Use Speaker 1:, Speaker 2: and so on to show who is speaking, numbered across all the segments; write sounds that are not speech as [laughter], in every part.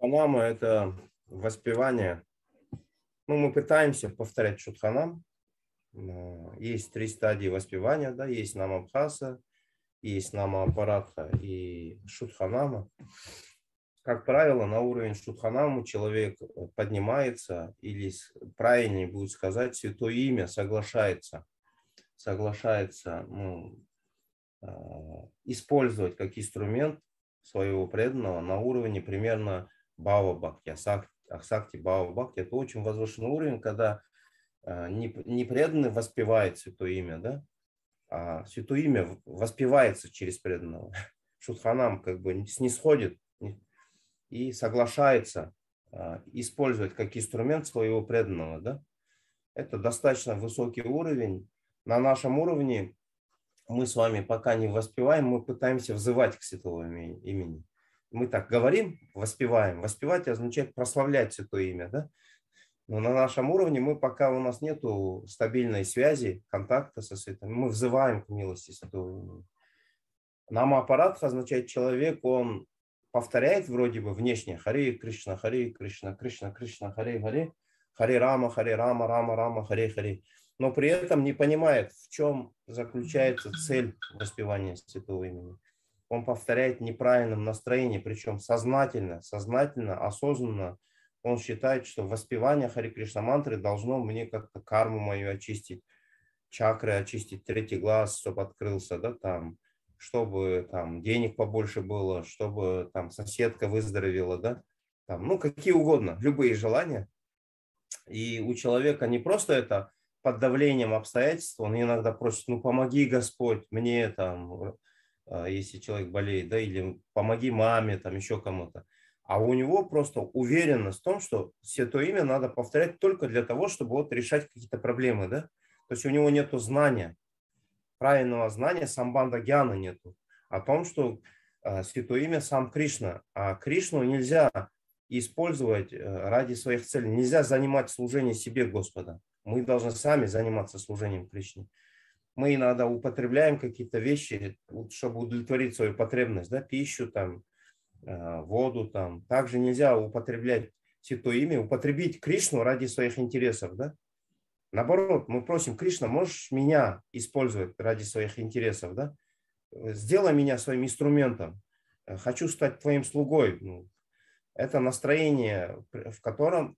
Speaker 1: Шутханама – это воспевание. Ну, мы пытаемся повторять шутханам. Есть три стадии воспевания, да, есть намабхаса, есть намапаратха и шутханама. Как правило, на уровень шутханаму человек поднимается или правильнее будет сказать святое имя, соглашается, соглашается ну, а, использовать как инструмент своего преданного на уровне примерно Асакти Бава Бхакти. Это очень возвышенный уровень, когда а, не преданный воспевает святое имя, да, а святое имя воспевается через преданного. [laughs] Шутханам как бы снисходит и соглашается а, использовать как инструмент своего преданного. Да? Это достаточно высокий уровень. На нашем уровне мы с вами пока не воспеваем, мы пытаемся взывать к святому имени. Мы так говорим, воспеваем. Воспевать означает прославлять святое имя. Да? Но на нашем уровне мы пока у нас нет стабильной связи, контакта со святым. Мы взываем к милости святого имени. Нам аппарат означает человек, он повторяет вроде бы внешне Хари Кришна, Хари Кришна, Кришна, Кришна, Хари Хари, Хари Рама, Хари Рама, Рама, Рама, Хари Хари но при этом не понимает, в чем заключается цель воспевания святого имени. Он повторяет неправильном настроении, причем сознательно, сознательно, осознанно. Он считает, что воспевание Хари Кришна мантры должно мне как-то карму мою очистить, чакры очистить, третий глаз, чтобы открылся, да, там, чтобы там денег побольше было, чтобы там соседка выздоровела, да, там, ну, какие угодно, любые желания. И у человека не просто это под давлением обстоятельств, он иногда просит, ну помоги Господь мне там, если человек болеет, да, или помоги маме, там еще кому-то. А у него просто уверенность в том, что все то имя надо повторять только для того, чтобы вот решать какие-то проблемы, да. То есть у него нет знания, правильного знания, самбанда гьяна нету. О том, что э, святое имя сам Кришна. А Кришну нельзя использовать э, ради своих целей. Нельзя занимать служение себе Господа. Мы должны сами заниматься служением Кришне. Мы иногда употребляем какие-то вещи, чтобы удовлетворить свою потребность, да, пищу, там, э, воду. Там. Также нельзя употреблять святое имя, употребить Кришну ради своих интересов. Да? Наоборот, мы просим, Кришна, можешь меня использовать ради своих интересов? Да? Сделай меня своим инструментом. Хочу стать твоим слугой. Ну, это настроение, в котором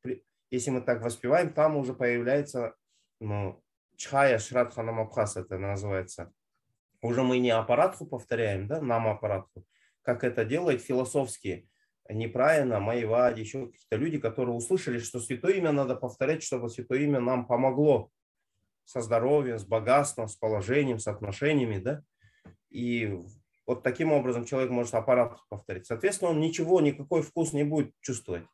Speaker 1: если мы так воспеваем, там уже появляется ну, чхая шрадха намабхас, это называется. Уже мы не аппаратку повторяем, да, нам аппаратку, как это делают философские, неправильно, Майвади, еще какие-то люди, которые услышали, что святое имя надо повторять, чтобы святое имя нам помогло со здоровьем, с богатством, с положением, с отношениями, да, и вот таким образом человек может аппарат повторить. Соответственно, он ничего, никакой вкус не будет чувствовать.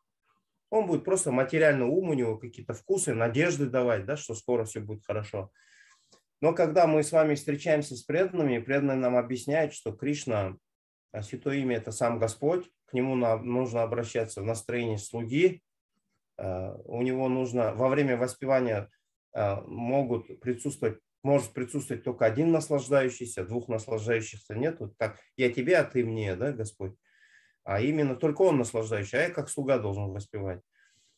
Speaker 1: Он будет просто материально ум, у него какие-то вкусы, надежды давать, да, что скоро все будет хорошо. Но когда мы с вами встречаемся с преданными, преданные нам объясняют, что Кришна, а, Святое Имя – это сам Господь, к нему нужно обращаться в настроении слуги, а, у него нужно во время воспевания а, могут присутствовать, может присутствовать только один наслаждающийся, двух наслаждающихся нет. Так, я тебе, а ты мне, да, Господь? А именно только он наслаждающий, а я как слуга должен воспевать.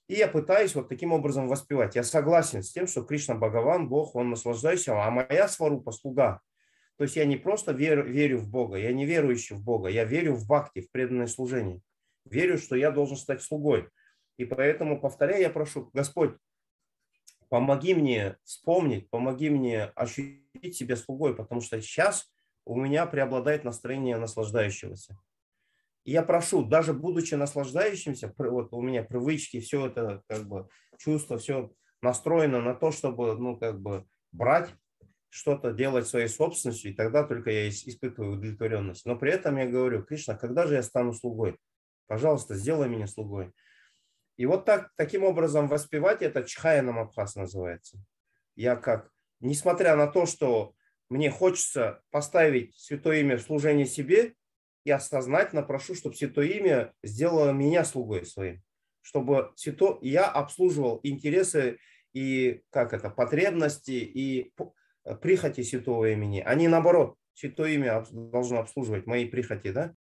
Speaker 1: И я пытаюсь вот таким образом воспевать. Я согласен с тем, что Кришна Бхагаван, Бог, он наслаждающий, а моя сварупа слуга. То есть я не просто верю, верю в Бога, я не верующий в Бога, я верю в бхакти, в преданное служение. Верю, что я должен стать слугой. И поэтому, повторяю, я прошу, Господь, помоги мне вспомнить, помоги мне ощутить себя слугой, потому что сейчас у меня преобладает настроение наслаждающегося я прошу, даже будучи наслаждающимся, вот у меня привычки, все это как бы чувство, все настроено на то, чтобы, ну, как бы брать что-то, делать своей собственностью, и тогда только я испытываю удовлетворенность. Но при этом я говорю, Кришна, когда же я стану слугой? Пожалуйста, сделай меня слугой. И вот так, таким образом воспевать это Чхаянам Абхаз называется. Я как, несмотря на то, что мне хочется поставить святое имя в служение себе, я сознательно прошу, чтобы Святое Имя сделало меня слугой своим, чтобы свято, я обслуживал интересы и как это, потребности и прихоти Святого Имени, а не наоборот, Святое Имя должно обслуживать мои прихоти, да?